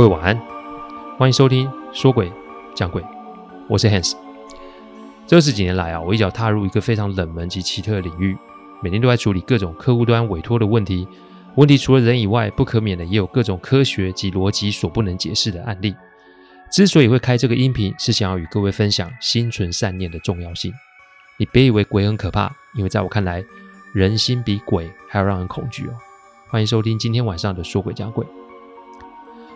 各位晚安，欢迎收听说鬼讲鬼，我是 Hans。这十几年来啊，我一脚踏入一个非常冷门及奇特的领域，每天都在处理各种客户端委托的问题。问题除了人以外，不可免的也有各种科学及逻辑所不能解释的案例。之所以会开这个音频，是想要与各位分享心存善念的重要性。你别以为鬼很可怕，因为在我看来，人心比鬼还要让人恐惧哦。欢迎收听今天晚上的说鬼讲鬼。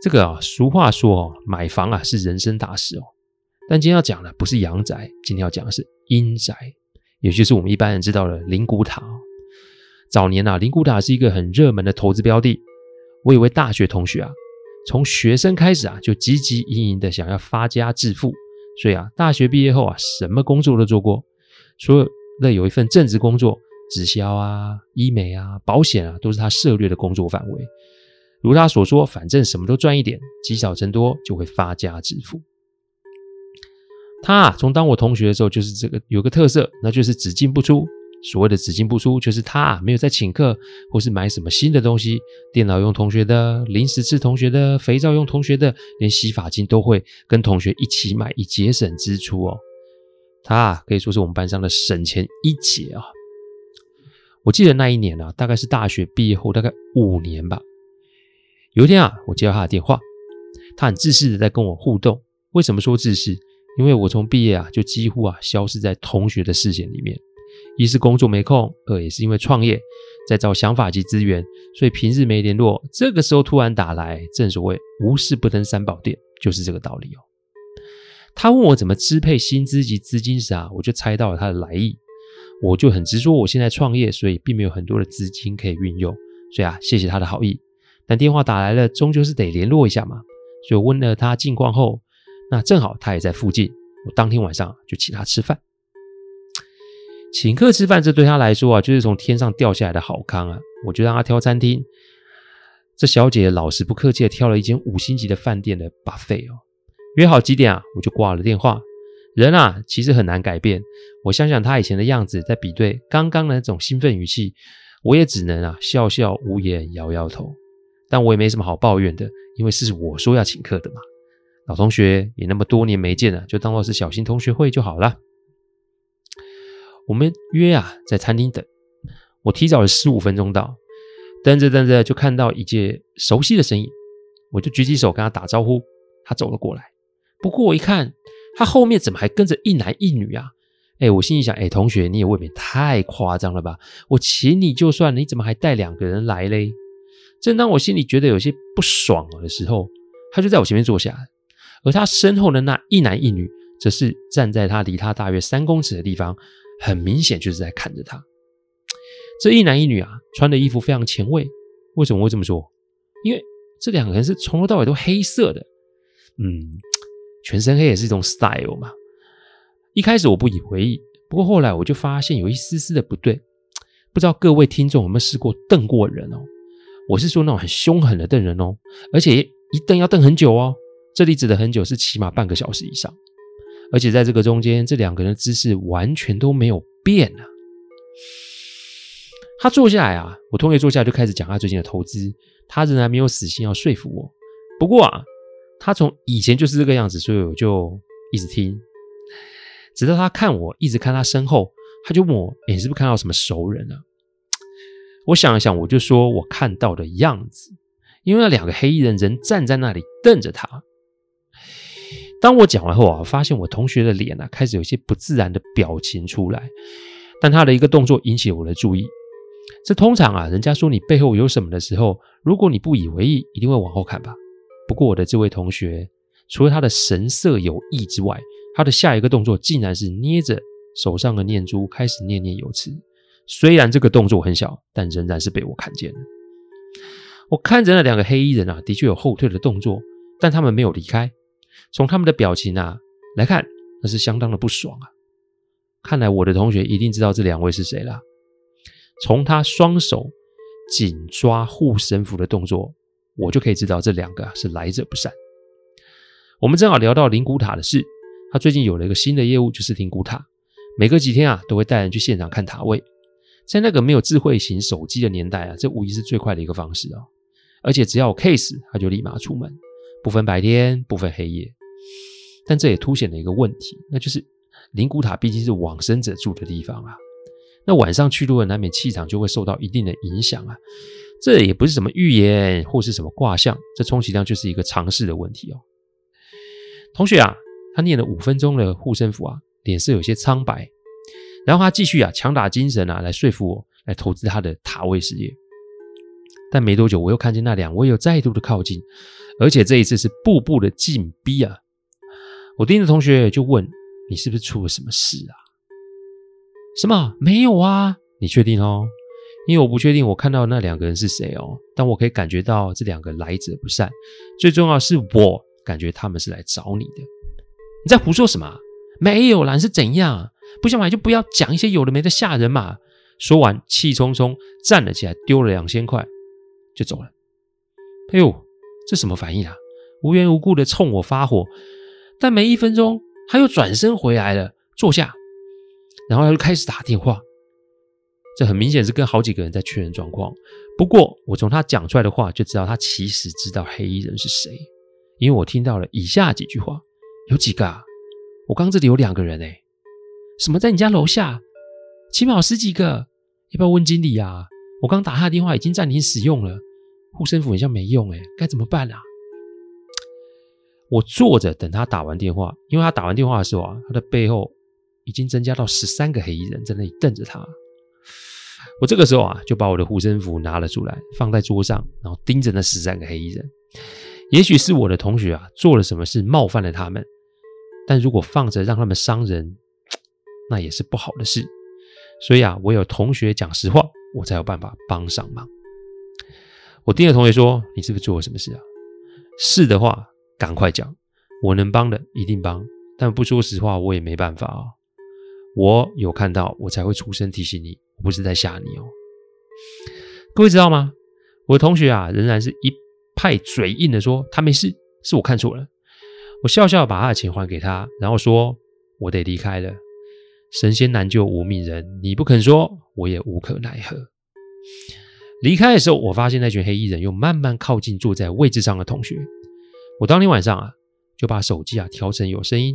这个啊，俗话说哦，买房啊是人生大事哦。但今天要讲的不是阳宅，今天要讲的是阴宅，也就是我们一般人知道的灵骨塔。早年啊，灵骨塔是一个很热门的投资标的。我有位大学同学啊，从学生开始啊，就汲汲营营的想要发家致富，所以啊，大学毕业后啊，什么工作都做过，除了有一份正职工作，直销啊、医美啊、保险啊，都是他涉猎的工作范围。如他所说，反正什么都赚一点，积少成多，就会发家致富。他啊，从当我同学的时候，就是这个有个特色，那就是只进不出。所谓的只进不出，就是他啊，没有在请客或是买什么新的东西，电脑用同学的，零食吃同学的，肥皂用同学的，连洗发精都会跟同学一起买，以节省支出哦。他啊，可以说是我们班上的省钱一姐啊。我记得那一年啊，大概是大学毕业后大概五年吧。有一天啊，我接到他的电话，他很自私的在跟我互动。为什么说自私？因为我从毕业啊，就几乎啊消失在同学的视线里面。一是工作没空，二也是因为创业在找想法及资源，所以平日没联络。这个时候突然打来，正所谓无事不登三宝殿，就是这个道理哦。他问我怎么支配薪资及资金时啊，我就猜到了他的来意。我就很直说，我现在创业，所以并没有很多的资金可以运用。所以啊，谢谢他的好意。但电话打来了，终究是得联络一下嘛。所以我问了他近况后，那正好他也在附近，我当天晚上就请他吃饭。请客吃饭，这对他来说啊，就是从天上掉下来的好康啊。我就让他挑餐厅，这小姐老实不客气的挑了一间五星级的饭店的 buffet 哦。约好几点啊，我就挂了电话。人啊，其实很难改变。我想想他以前的样子，在比对刚刚的那种兴奋语气，我也只能啊笑笑无言，摇摇头。但我也没什么好抱怨的，因为是我说要请客的嘛。老同学也那么多年没见了，就当做是小型同学会就好了。我们约啊，在餐厅等。我提早了十五分钟到，等着等着就看到一介熟悉的身影，我就举起手跟他打招呼。他走了过来，不过我一看，他后面怎么还跟着一男一女啊？哎，我心里想，哎，同学你也未免太夸张了吧？我请你就算，你怎么还带两个人来嘞？正当我心里觉得有些不爽的时候，他就在我前面坐下，而他身后的那一男一女，则是站在他离他大约三公尺的地方，很明显就是在看着他。这一男一女啊，穿的衣服非常前卫。为什么会这么说？因为这两个人是从头到尾都黑色的，嗯，全身黑也是一种 style 嘛。一开始我不以为意，不过后来我就发现有一丝丝的不对。不知道各位听众有没有试过瞪过人哦？我是说那种很凶狠的瞪人哦，而且一瞪要瞪很久哦。这里指的很久是起码半个小时以上，而且在这个中间，这两个人的姿势完全都没有变啊。他坐下来啊，我同学坐下来就开始讲他最近的投资，他仍然没有死心要说服我。不过啊，他从以前就是这个样子，所以我就一直听，直到他看我一直看他身后，他就问我：“，你是不是看到什么熟人啊？”我想了想，我就说我看到的样子，因为那两个黑衣人人站在那里瞪着他。当我讲完后啊，发现我同学的脸啊开始有些不自然的表情出来，但他的一个动作引起了我的注意。这通常啊，人家说你背后有什么的时候，如果你不以为意，一定会往后看吧。不过我的这位同学，除了他的神色有异之外，他的下一个动作竟然是捏着手上的念珠，开始念念有词。虽然这个动作很小，但仍然是被我看见了。我看着那两个黑衣人啊，的确有后退的动作，但他们没有离开。从他们的表情啊来看，那是相当的不爽啊。看来我的同学一定知道这两位是谁了。从他双手紧抓护身符的动作，我就可以知道这两个是来者不善。我们正好聊到灵骨塔的事，他最近有了一个新的业务，就是灵骨塔。每隔几天啊，都会带人去现场看塔位。在那个没有智慧型手机的年代啊，这无疑是最快的一个方式啊。而且只要有 case，他就立马出门，不分白天，不分黑夜。但这也凸显了一个问题，那就是灵骨塔毕竟是往生者住的地方啊。那晚上去路的难免气场就会受到一定的影响啊。这也不是什么预言或是什么卦象，这充其量就是一个常识的问题哦。同学啊，他念了五分钟的护身符啊，脸色有些苍白，然后他继续啊强打精神啊来说服我来投资他的塔位事业。但没多久，我又看见那两位又再度的靠近，而且这一次是步步的紧逼啊！我盯着同学就问：“你是不是出了什么事啊？”“什么？没有啊？你确定哦？因为我不确定我看到那两个人是谁哦，但我可以感觉到这两个来者不善。最重要是，我感觉他们是来找你的。你在胡说什么？没有啦，是怎样？不想买就不要讲一些有的没的吓人嘛！”说完，气冲冲站了起来，丢了两千块。就走了。哎呦，这什么反应啊？无缘无故的冲我发火，但没一分钟，他又转身回来了，坐下，然后他就开始打电话。这很明显是跟好几个人在确认状况。不过，我从他讲出来的话就知道，他其实知道黑衣人是谁，因为我听到了以下几句话：有几个啊？我刚这里有两个人哎，什么在你家楼下？起码有十几个，要不要问经理啊？我刚打他的电话已经暂停使用了。护身符好像没用诶，该怎么办啊？我坐着等他打完电话，因为他打完电话的时候啊，他的背后已经增加到十三个黑衣人在那里瞪着他。我这个时候啊，就把我的护身符拿了出来，放在桌上，然后盯着那十三个黑衣人。也许是我的同学啊做了什么事冒犯了他们，但如果放着让他们伤人，那也是不好的事。所以啊，我有同学讲实话，我才有办法帮上忙。我盯着同学说：“你是不是做了什么事啊？是的话，赶快讲，我能帮的一定帮。但不说实话，我也没办法哦。我有看到，我才会出声提醒你，我不是在吓你哦。各位知道吗？我的同学啊，仍然是一派嘴硬的说他没事，是我看错了。我笑笑把他的钱还给他，然后说我得离开了。神仙难救无命人，你不肯说，我也无可奈何。”离开的时候，我发现那群黑衣人又慢慢靠近坐在位置上的同学。我当天晚上啊，就把手机啊调成有声音。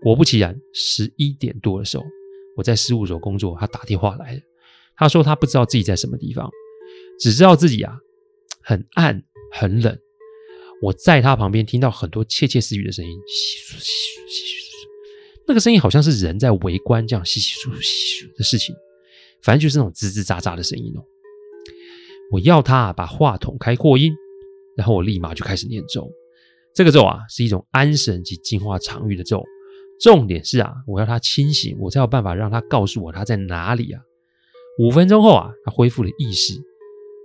果不其然，十一点多的时候，我在事务所工作，他打电话来了。他说他不知道自己在什么地方，只知道自己啊很暗很冷。我在他旁边听到很多窃窃私语的声音，那个声音好像是人在围观这样稀稀疏疏的事情，反正就是那种吱吱喳喳的声音哦。我要他把话筒开扩音，然后我立马就开始念咒。这个咒啊，是一种安神及净化场域的咒。重点是啊，我要他清醒，我才有办法让他告诉我他在哪里啊。五分钟后啊，他恢复了意识，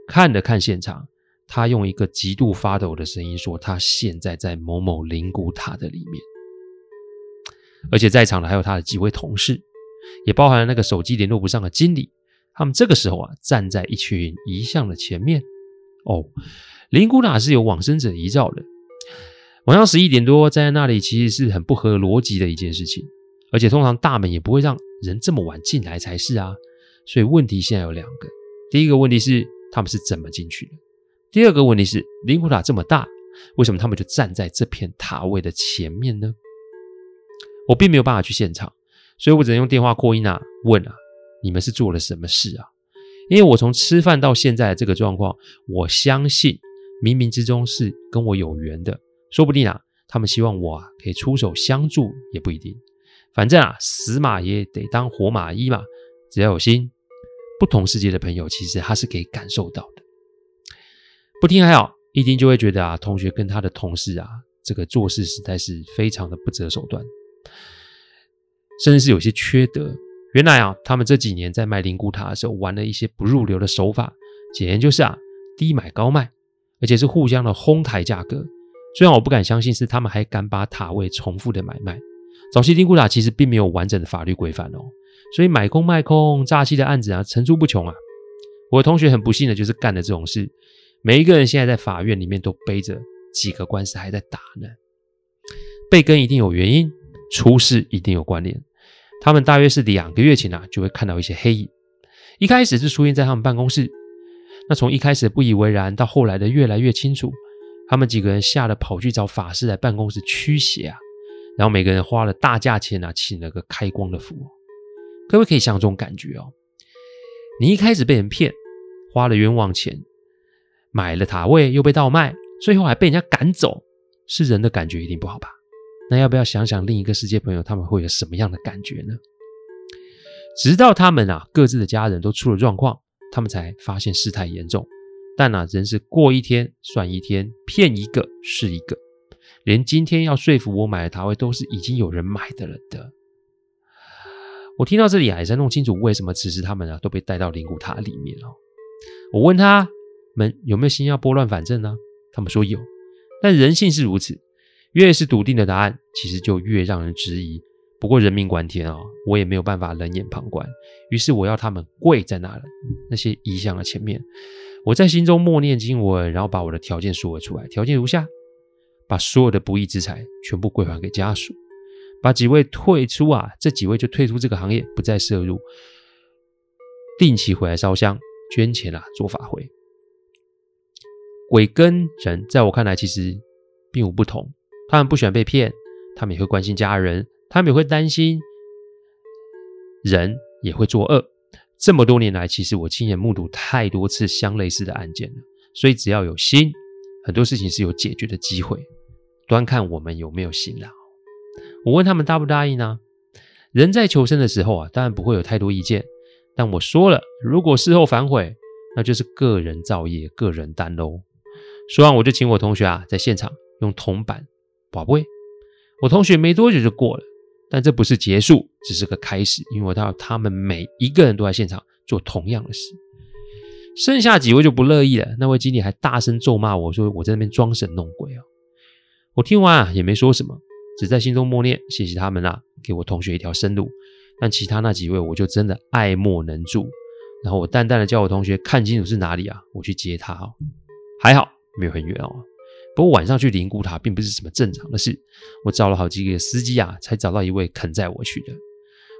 看了看现场，他用一个极度发抖的声音说：“他现在在某某灵骨塔的里面。”而且在场的还有他的几位同事，也包含了那个手机联络不上的经理。他们这个时候啊，站在一群遗像的前面。哦，灵骨塔是有往生者遗照的。晚上十一点多站在那里，其实是很不合逻辑的一件事情。而且通常大门也不会让人这么晚进来才是啊。所以问题现在有两个：第一个问题是他们是怎么进去的？第二个问题是灵骨塔这么大，为什么他们就站在这片塔位的前面呢？我并没有办法去现场，所以我只能用电话扩音啊问啊。你们是做了什么事啊？因为我从吃饭到现在这个状况，我相信冥冥之中是跟我有缘的，说不定啊，他们希望我啊可以出手相助，也不一定。反正啊，死马也得当活马医嘛，只要有心，不同世界的朋友其实他是可以感受到的。不听还好，一听就会觉得啊，同学跟他的同事啊，这个做事实在是非常的不择手段，甚至是有些缺德。原来啊，他们这几年在卖灵骨塔的时候，玩了一些不入流的手法，简言就是啊，低买高卖，而且是互相的哄抬价格，最让我不敢相信是他们还敢把塔位重复的买卖。早期灵骨塔其实并没有完整的法律规范哦，所以买空卖空、诈欺的案子啊层出不穷啊。我的同学很不幸的就是干了这种事，每一个人现在在法院里面都背着几个官司还在打呢。被跟一定有原因，出事一定有关联。他们大约是两个月前啊就会看到一些黑影，一开始是出现在他们办公室。那从一开始不以为然，到后来的越来越清楚，他们几个人吓得跑去找法师来办公室驱邪啊，然后每个人花了大价钱啊，请了个开光的符。各位可以想这种感觉哦，你一开始被人骗，花了冤枉钱，买了塔位又被盗卖，最后还被人家赶走，是人的感觉一定不好吧？那要不要想想另一个世界朋友他们会有什么样的感觉呢？直到他们啊各自的家人都出了状况。他们才发现事态严重，但呐、啊，人是过一天算一天，骗一个是一个。连今天要说服我买的塔位，都是已经有人买的了的。我听到这里还在弄清楚为什么此时他们啊都被带到灵骨塔里面哦。我问他们有没有心要拨乱反正呢？他们说有，但人性是如此，越是笃定的答案，其实就越让人质疑。不过人命关天啊、哦，我也没有办法冷眼旁观。于是我要他们跪在那了那些遗像的前面，我在心中默念经文，然后把我的条件说了出来。条件如下：把所有的不义之财全部归还给家属，把几位退出啊，这几位就退出这个行业，不再涉入，定期回来烧香捐钱啊，做法会。鬼跟人在我看来其实并无不同，他们不喜欢被骗，他们也会关心家人。他们也会担心，人也会作恶。这么多年来，其实我亲眼目睹太多次相类似的案件了。所以只要有心，很多事情是有解决的机会。端看我们有没有心了。我问他们答不答应呢？人在求生的时候啊，当然不会有太多意见。但我说了，如果事后反悔，那就是个人造业，个人担喽。说完，我就请我同学啊，在现场用铜板宝贝。我同学没多久就过了。但这不是结束，只是个开始，因为他他们每一个人都在现场做同样的事。剩下几位就不乐意了，那位经理还大声咒骂我说我在那边装神弄鬼啊！我听完啊也没说什么，只在心中默念谢谢他们啊，给我同学一条生路。但其他那几位我就真的爱莫能助。然后我淡淡的叫我同学看清楚是哪里啊，我去接他哦。还好没有很远哦。不过晚上去灵骨塔并不是什么正常的事，我找了好几个司机啊，才找到一位肯载我去的。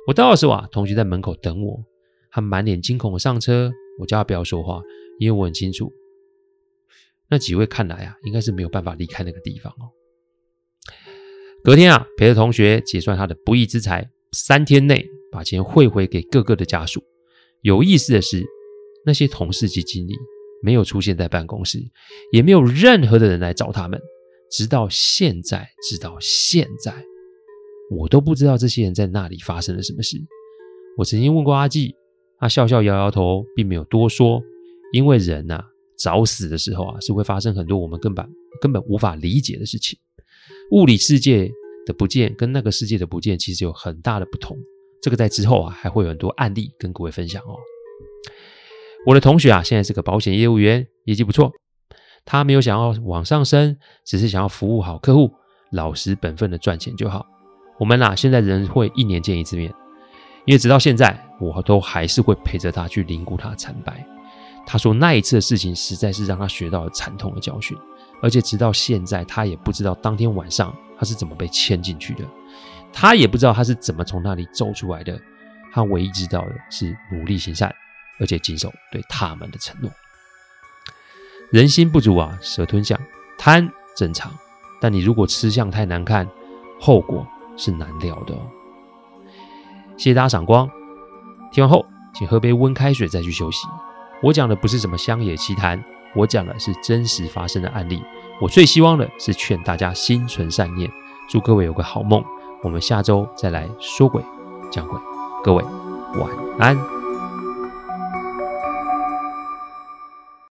我到的时候啊，同学在门口等我，他满脸惊恐的上车。我叫他不要说话，因为我很清楚，那几位看来啊，应该是没有办法离开那个地方哦。隔天啊，陪着同学结算他的不义之财，三天内把钱汇回给各个的家属。有意思的是，那些同事及经理。没有出现在办公室，也没有任何的人来找他们。直到现在，直到现在，我都不知道这些人在那里发生了什么事。我曾经问过阿纪，他笑笑摇摇头，并没有多说。因为人呐、啊，早死的时候啊，是会发生很多我们根本根本无法理解的事情。物理世界的不见跟那个世界的不见，其实有很大的不同。这个在之后啊，还会有很多案例跟各位分享哦。我的同学啊，现在是个保险业务员，业绩不错。他没有想要往上升，只是想要服务好客户，老实本分的赚钱就好。我们啊，现在人会一年见一次面，因为直到现在，我都还是会陪着他去凝固他的惨白。他说那一次的事情实在是让他学到了惨痛的教训，而且直到现在，他也不知道当天晚上他是怎么被牵进去的，他也不知道他是怎么从那里走出来的。他唯一知道的是努力行善。而且谨守对他们的承诺。人心不足啊，蛇吞象，贪正常，但你如果吃相太难看，后果是难料的哦。谢谢大家赏光，听完后请喝杯温开水再去休息。我讲的不是什么乡野奇谈，我讲的是真实发生的案例。我最希望的是劝大家心存善念，祝各位有个好梦。我们下周再来说鬼讲鬼，各位晚安。